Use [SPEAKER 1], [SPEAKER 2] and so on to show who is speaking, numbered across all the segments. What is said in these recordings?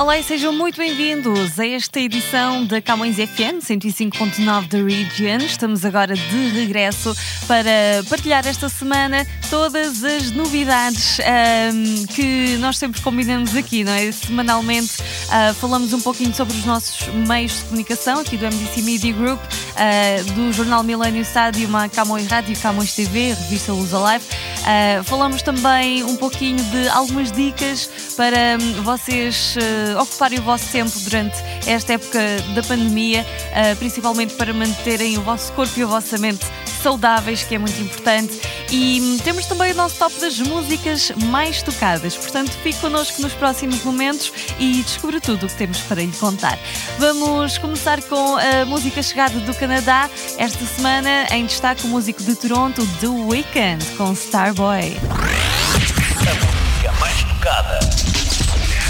[SPEAKER 1] Olá e sejam muito bem-vindos a esta edição da Camões FM 105.9 da Region. Estamos agora de regresso para partilhar esta semana todas as novidades um, que nós sempre combinamos aqui, não é? Semanalmente uh, falamos um pouquinho sobre os nossos meios de comunicação aqui do MDC Media Group, uh, do jornal Milênio Stádio, a Camões Rádio, Camões TV, revista Luz Alive. Uh, falamos também um pouquinho de algumas dicas para um, vocês ocuparem o vosso tempo durante esta época da pandemia, uh, principalmente para manterem o vosso corpo e a vossa mente saudáveis, que é muito importante. E hum, temos também o nosso top das músicas mais tocadas. Portanto, fique connosco nos próximos momentos e descubra tudo o que temos para lhe contar. Vamos começar com a música chegada do Canadá. Esta semana, em destaque, o músico de Toronto, The Weeknd, com Starboy.
[SPEAKER 2] A música mais tocada.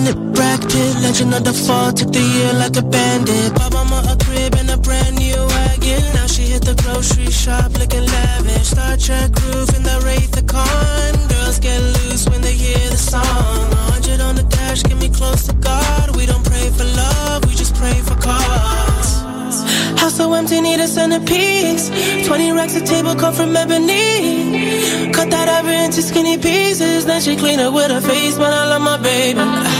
[SPEAKER 3] A nip bracket, legend of the fall, took the year like a bandit. Bought mama a crib and a brand new wagon. Now she hit the grocery shop looking lavish. Star Trek roof in the Wraith the Con. Girls get loose when they hear the song. 100 on the dash, get me close to God. We don't pray for love, we just pray for cause. House so empty, need a centerpiece. 20 racks a table come from ebony. Cut that ever into skinny pieces. Then she clean up with her face, but I love my baby.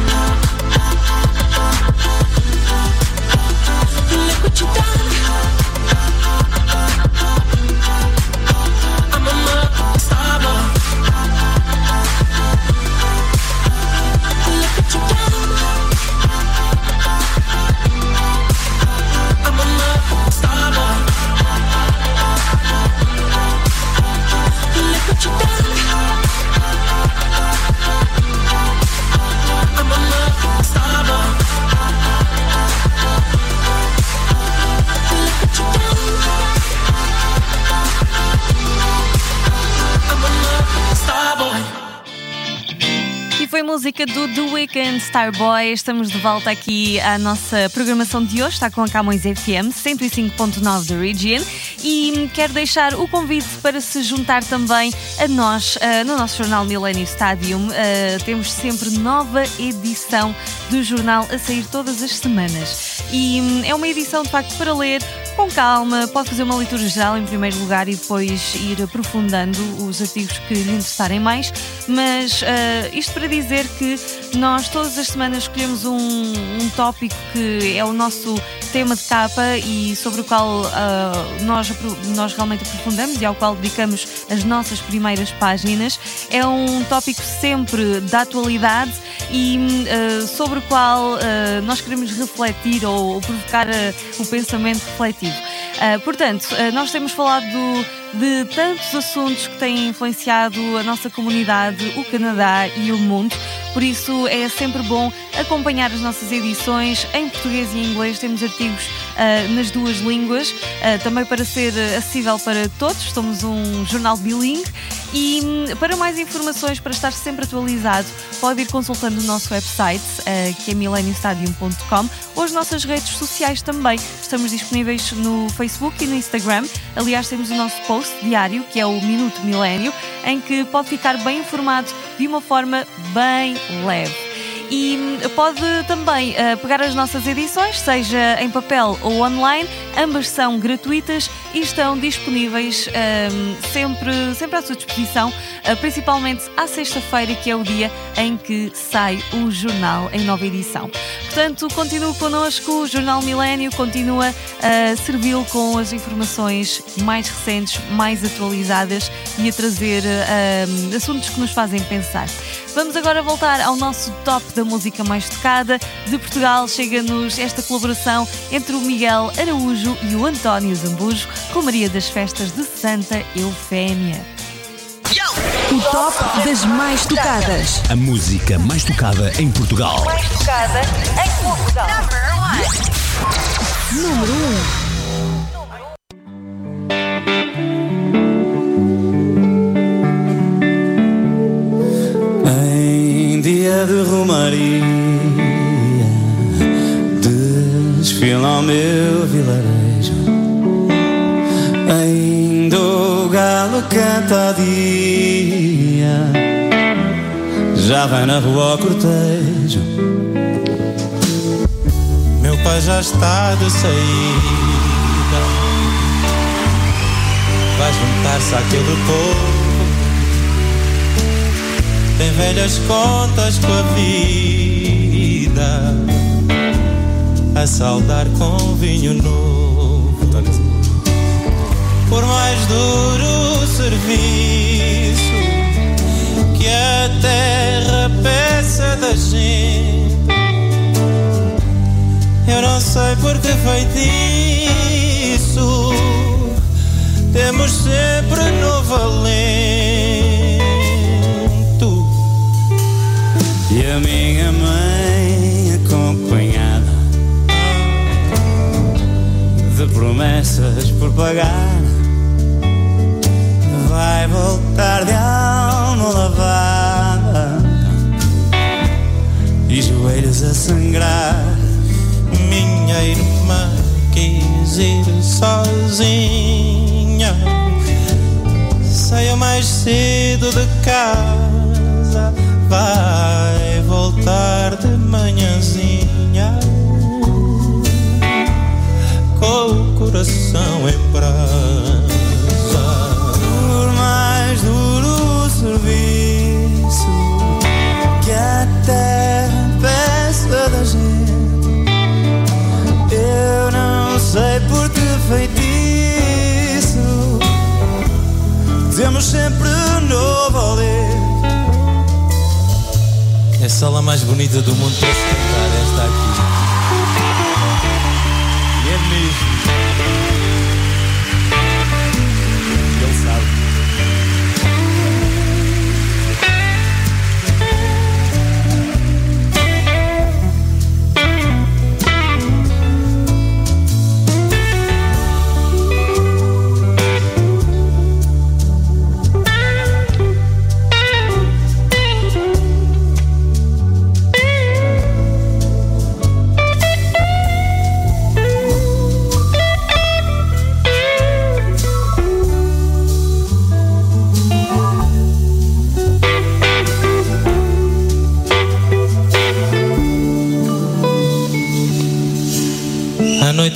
[SPEAKER 1] Música do The Weeknd Starboy. Estamos de volta aqui à nossa programação de hoje. Está com a Camões FM 105.9 da Region e quero deixar o convite para se juntar também a nós uh, no nosso jornal Millennium Stadium. Uh, temos sempre nova edição do jornal a sair todas as semanas e um, é uma edição de facto para ler com calma, pode fazer uma leitura geral em primeiro lugar e depois ir aprofundando os artigos que lhe interessarem mais, mas uh, isto para dizer que nós todas as semanas escolhemos um, um tópico que é o nosso tema de capa e sobre o qual uh, nós, nós realmente aprofundamos e ao qual dedicamos as nossas primeiras páginas. É um tópico sempre da atualidade e uh, sobre o qual uh, nós queremos refletir ou, ou provocar o pensamento refletivo. portanto, nós temos falado do de tantos assuntos que têm influenciado a nossa comunidade, o Canadá e o mundo. Por isso é sempre bom acompanhar as nossas edições em português e inglês. Temos artigos uh, nas duas línguas, uh, também para ser acessível para todos. Somos um jornal bilingue e hum, para mais informações, para estar sempre atualizado, pode ir consultando o nosso website, uh, que é millenniumstadium.com, ou as nossas redes sociais também. Estamos disponíveis no Facebook e no Instagram. Aliás, temos o nosso post diário, que é o Minuto Milênio, em que pode ficar bem informado de uma forma bem leve. E pode também uh, pegar as nossas edições, seja em papel ou online, ambas são gratuitas e estão disponíveis ehm, sempre, sempre à sua disposição, uh, principalmente à sexta-feira, que é o dia em que sai o jornal em nova edição. Portanto, continue connosco, o Jornal Milênio continua a servi-lo com as informações mais recentes, mais atualizadas e a trazer uh, assuntos que nos fazem pensar. Vamos agora voltar ao nosso top da música mais tocada. De Portugal chega-nos esta colaboração entre o Miguel Araújo e o António Zambujo com Maria das Festas de Santa Eufémia.
[SPEAKER 4] O top das mais tocadas.
[SPEAKER 2] A música mais tocada em Portugal.
[SPEAKER 4] Mais tocada em Portugal. Número 1.
[SPEAKER 5] Vai na rua ao cortejo. Meu pai já está de saída, vai juntar-se àquele povo tem velhas contas com a vida a saldar com vinho novo. Por mais duro serviço que a sei por que feitiço temos sempre no valente E a minha mãe acompanhada de promessas por pagar vai voltar de alma lavada e joelhos a sangrar. Ir sozinha, saiu mais cedo de casa vai voltar de manhãzinha com o coração em brasa. Sala mais bonita do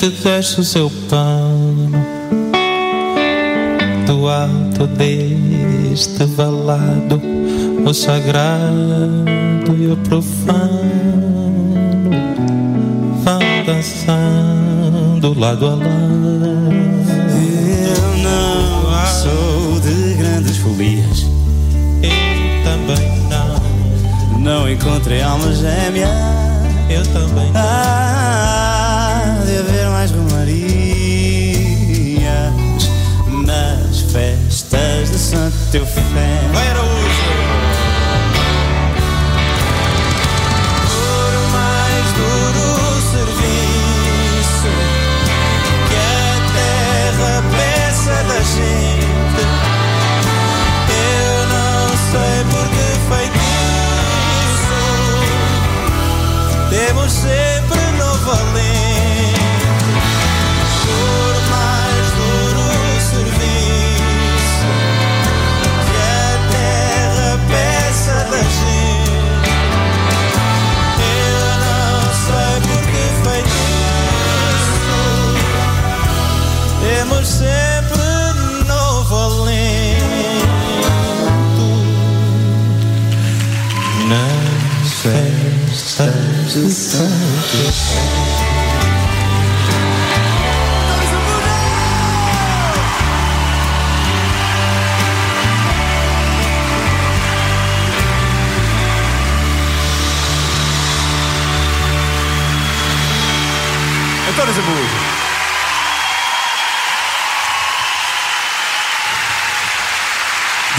[SPEAKER 6] desce o seu pano Do alto deste valado O sagrado e o profano Vão dançando lado a lado
[SPEAKER 5] Eu não sou de grandes fobias.
[SPEAKER 6] Eu também não
[SPEAKER 5] Não encontrei alma gêmea.
[SPEAKER 6] Eu também não
[SPEAKER 5] Há de Santo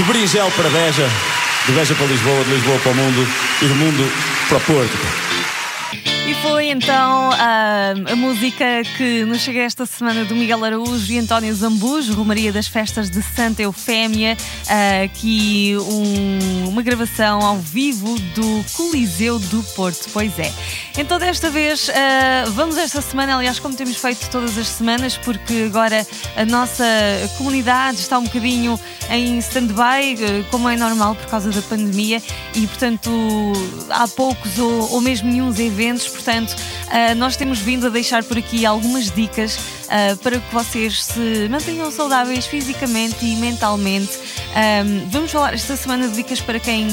[SPEAKER 6] De
[SPEAKER 5] Berinjel para Beja, de Beja para Lisboa, de Lisboa para o mundo e do mundo para Porto.
[SPEAKER 7] E foi então a, a música que nos chega esta semana do Miguel Araújo e António Zambujo, Romaria das Festas de Santa Eufémia, aqui um- uma gravação ao vivo do Coliseu do Porto. Pois é. Então, desta vez, vamos esta semana, aliás, como temos feito todas as semanas, porque agora a nossa comunidade está um bocadinho em stand-by, eh, como é normal por causa da pandemia, e portanto há poucos ou, ou mesmo nenhum eventos, portanto ah, nós temos vindo a deixar por aqui algumas dicas ah, para que vocês se mantenham saudáveis fisicamente e mentalmente. Ahm, vamos falar esta semana de dicas para quem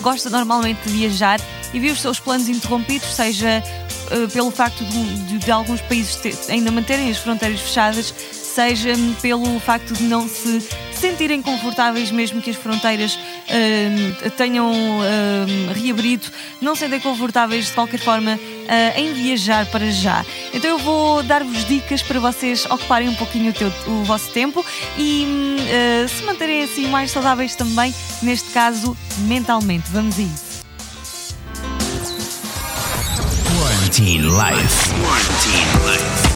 [SPEAKER 7] gosta normalmente de viajar e viu os seus planos interrompidos, seja pelo facto de, de- de alguns países te- ainda manterem as fronteiras fechadas, seja hum, pelo facto de não se sentirem confortáveis mesmo que as fronteiras hum, tenham hum, reabrido, não se sentem confortáveis de qualquer forma ah, em viajar para já. Então eu vou dar-vos dicas para vocês ocuparem um pouquinho o, teu- o vosso tempo e hum, ah, se manterem assim mais saudáveis também, neste caso mentalmente. Vamos a isso.
[SPEAKER 8] Quarantine Life. Quarantine Life.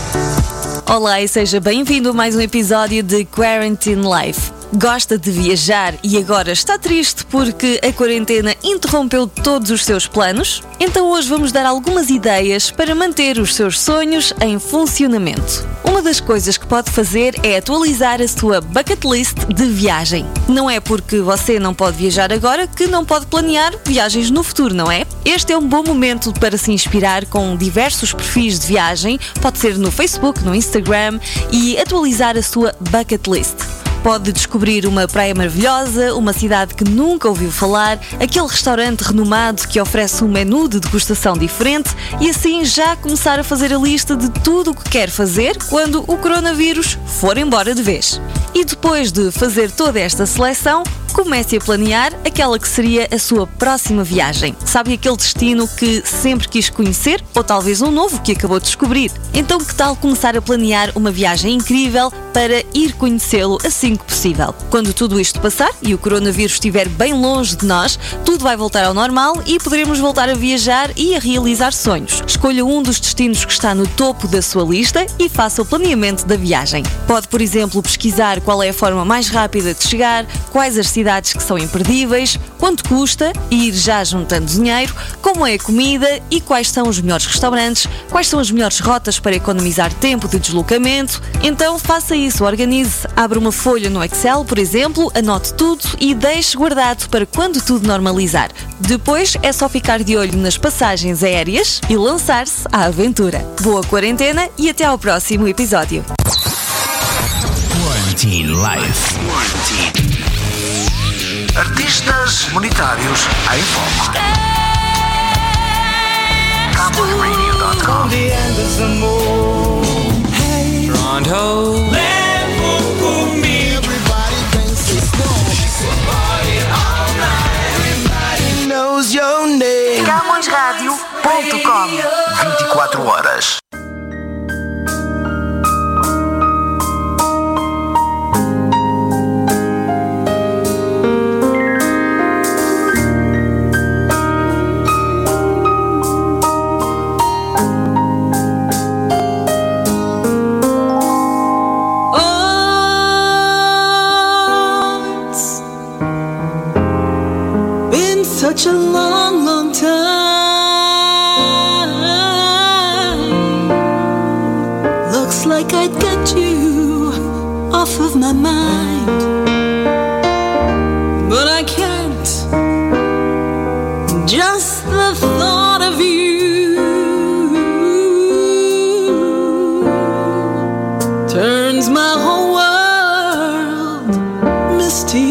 [SPEAKER 1] Olá e seja bem-vindo a mais um episódio de Quarantine Life. Gosta de viajar e agora está triste porque a quarentena interrompeu todos os seus planos? Então hoje vamos dar algumas ideias para manter os seus sonhos em funcionamento. Uma das coisas que pode fazer é atualizar a sua bucket list de viagem. Não é porque você não pode viajar agora que não pode planear viagens no futuro, não é? Este é um bom momento para se inspirar com diversos perfis de viagem, pode ser no Facebook, no Instagram e atualizar a sua bucket list. Pode descobrir uma praia maravilhosa, uma cidade que nunca ouviu falar, aquele restaurante renomado que oferece um menu de degustação diferente e assim já começar a fazer a lista de tudo o que quer fazer quando o coronavírus for embora de vez. E depois de fazer toda esta seleção, comece a planear aquela que seria a sua próxima viagem. Sabe aquele destino que sempre quis conhecer ou talvez um novo que acabou de descobrir? Então, que tal começar a planear uma viagem incrível para ir conhecê-lo assim que possível? Quando tudo isto passar e o coronavírus estiver bem longe de nós, tudo vai voltar ao normal e poderemos voltar a viajar e a realizar sonhos. Escolha um dos destinos que está no topo da sua lista e faça o planeamento da viagem. Pode, por exemplo, pesquisar qual é a forma mais rápida de chegar, quais as cidades que são imperdíveis, quanto custa, e ir já juntando dinheiro, como é a comida e quais são os melhores restaurantes, quais são as melhores rotas para economizar tempo de deslocamento. Então faça isso, organize. Abra uma folha no Excel, por exemplo, anote tudo e deixe guardado para quando tudo normalizar. Depois é só ficar de olho nas passagens aéreas e lançar-se à aventura. Boa quarentena e até ao próximo episódio.
[SPEAKER 9] Quarantine Life. Quarantine.
[SPEAKER 8] Artistas monetários em foco. CowboyRadio.com
[SPEAKER 10] Toronto. knows your name.
[SPEAKER 8] CamõesRádio.com 24 horas.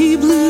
[SPEAKER 10] Misty blue.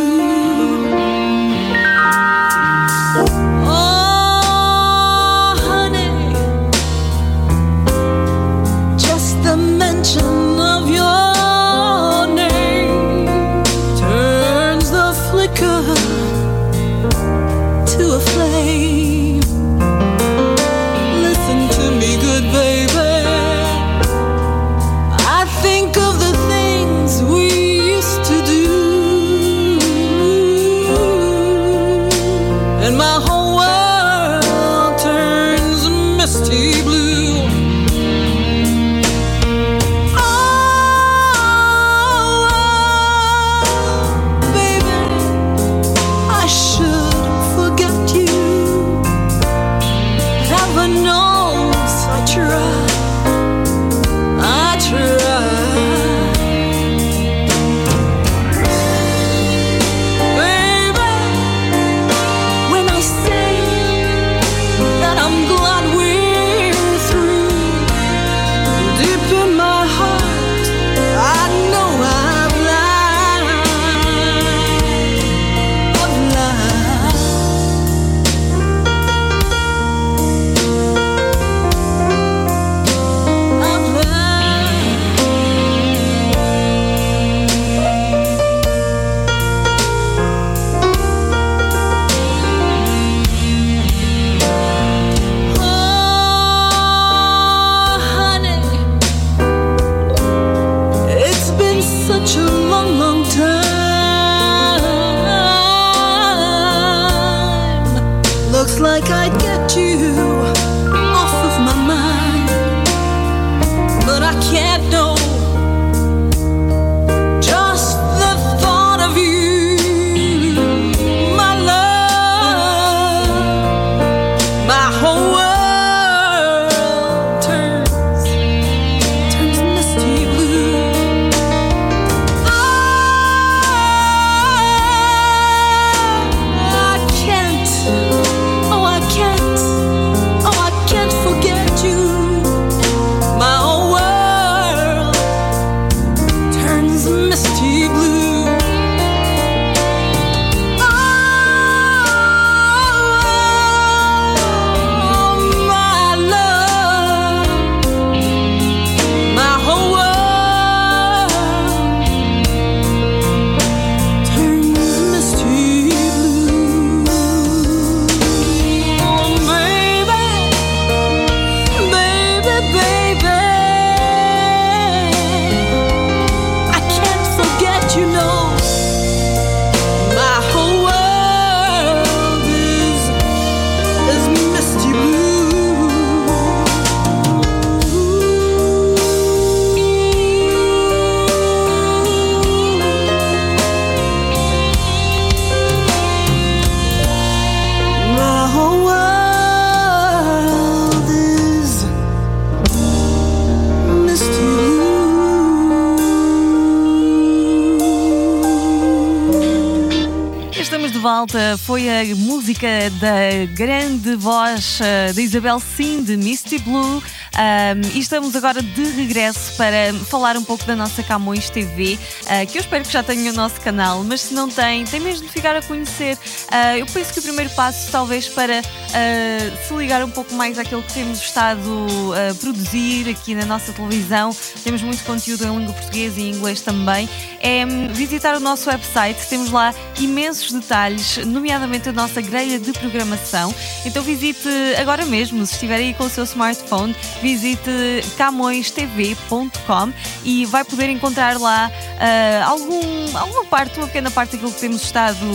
[SPEAKER 1] Foi a música da grande voz uh, da Isabel Sim, de Misty Blue. Um, e estamos agora de regresso para falar um pouco da nossa Camões TV, uh, que eu espero que já tenha o nosso canal, mas se não tem, tem mesmo de ficar a conhecer. Uh, eu penso que o primeiro passo, talvez, para uh, se ligar um pouco mais àquilo que temos estado a produzir aqui na nossa televisão, temos muito conteúdo em língua portuguesa e inglês também, é um, visitar o nosso website. Temos lá imensos detalhes, nomeadamente a nossa grelha de programação. Então visite agora mesmo, se estiver aí com o seu smartphone visite camõestv.com e vai poder encontrar lá uh, algum, alguma parte, uma pequena parte daquilo que temos estado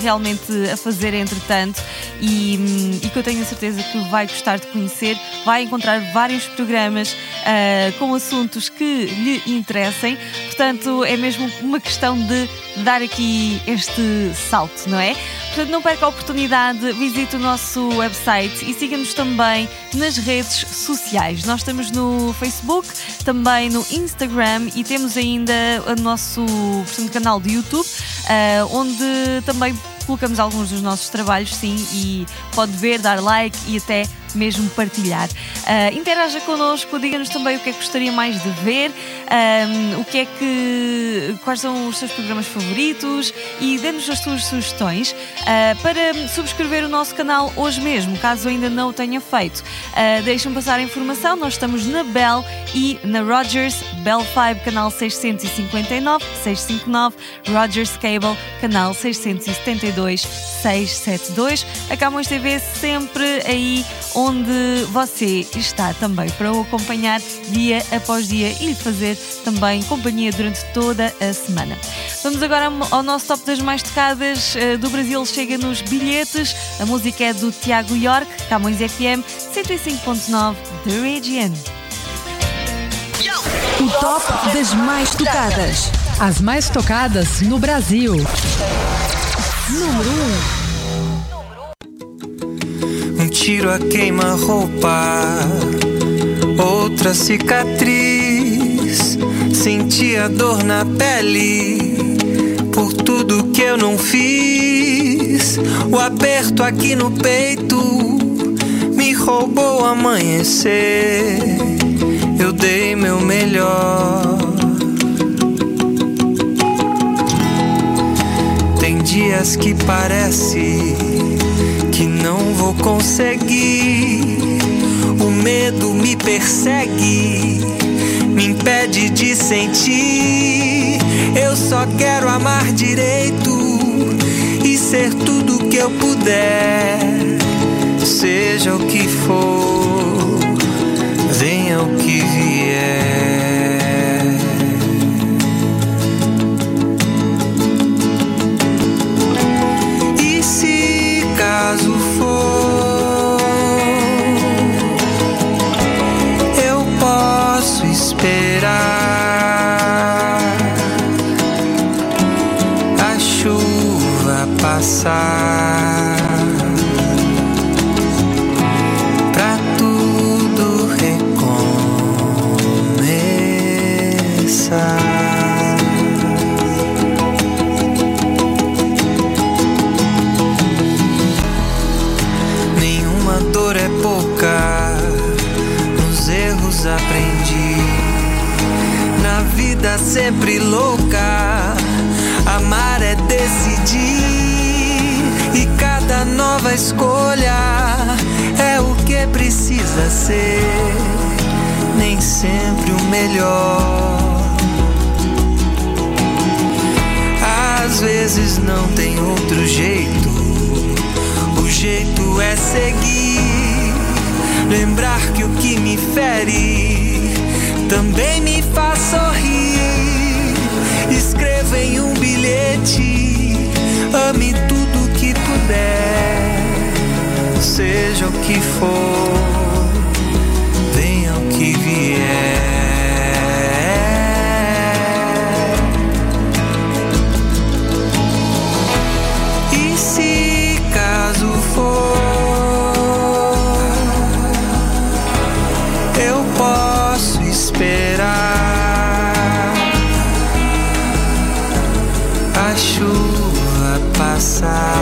[SPEAKER 1] realmente a fazer entretanto e, hum, e que eu tenho a certeza que vai gostar de conhecer. Vai encontrar vários programas uh, com assuntos que lhe interessem, portanto é mesmo uma questão de dar aqui este salto, não é? Portanto, não perca a oportunidade, visite o nosso website e siga-nos também nas redes sociais. Nós estamos no Facebook, também no Instagram e temos ainda o nosso portanto, canal de YouTube, uh, onde também colocamos alguns dos nossos trabalhos, sim, e pode ver, dar like e até mesmo partilhar. Uh, interaja connosco, diga-nos também o que é que gostaria mais de ver, um, o que é que. quais são os seus programas favoritos e dê-nos as suas sugestões uh, para subscrever o nosso canal hoje mesmo, caso ainda não o tenha feito. Uh, Deixem-me passar a informação, nós estamos na Bell e na Rogers, Bell 5, canal 659, 659, Rogers Cable, canal 672, 672. A Camões TV sempre aí onde você está também para o acompanhar dia após dia e lhe fazer também companhia durante toda a semana. Vamos agora ao nosso top das mais tocadas eh, do Brasil. Chega nos bilhetes. A música é do Tiago York, Camões FM 105.9 The Region.
[SPEAKER 4] O top das mais tocadas.
[SPEAKER 11] As mais tocadas no Brasil.
[SPEAKER 4] Número 1.
[SPEAKER 12] Um tiro a queima-roupa, outra cicatriz. Senti a dor na pele por tudo que eu não fiz. O aperto aqui no peito me roubou o amanhecer. Eu dei meu melhor. Tem dias que parece que não vou conseguir. O medo me persegue, me impede de sentir. Eu só quero amar direito e ser tudo que eu puder. Seja o que for, venha o que vier. Nova escolha é o que precisa ser, nem sempre o melhor. Às vezes não tem outro jeito. O jeito é seguir, lembrar que o que me fere também me faz sorrir. Escreva em um bilhete, ame tudo seja o que for, venha o que vier. E se caso for, eu posso esperar a chuva passar.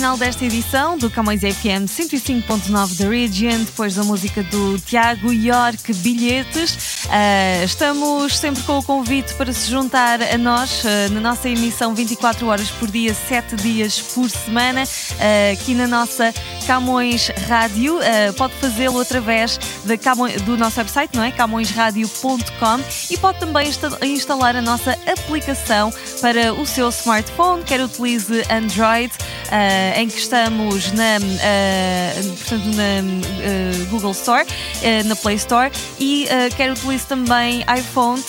[SPEAKER 1] Final desta edição do Camões FM 105.9 da Region, depois da música do Tiago York Bilhetes. Ah, estamos sempre com o convite para se juntar a nós ah, na nossa emissão 24 horas por dia, 7 dias por semana, ah, aqui na nossa Camões Rádio. Ah, pode fazê-lo através Camões- do nosso website, não é? camõesradio.com e pode também insta- instalar a nossa aplicação para o seu smartphone, quer utilize Android, ah, em que estamos na, ah, portanto, na Google Store, na Play Store, e quer utilize também iPhone,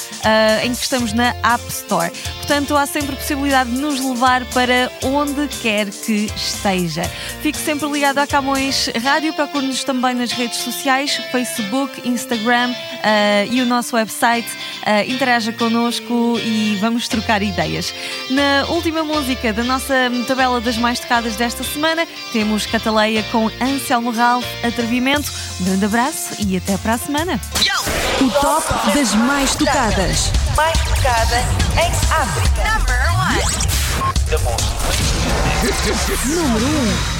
[SPEAKER 1] em que estamos na App Store. Portanto, há sempre possibilidade de nos levar para onde quer que esteja. Fique sempre ligado à Camões Rádio, procure-nos também nas redes sociais, Facebook, Instagram ah, e o nosso website. Ah, interaja connosco e vamos trocar ideias. Na última música da nossa tabela das mais tocadas desta semana, temos Cataleia com Anselmo Ralph, Atrevimento. Um grande abraço e até para a semana.
[SPEAKER 4] O top das mais tocadas.
[SPEAKER 13] mais tocada em África.
[SPEAKER 4] Número 1.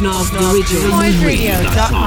[SPEAKER 14] Problema.
[SPEAKER 4] Camões FM 105.9 da Region.
[SPEAKER 11] CamõesRadio.com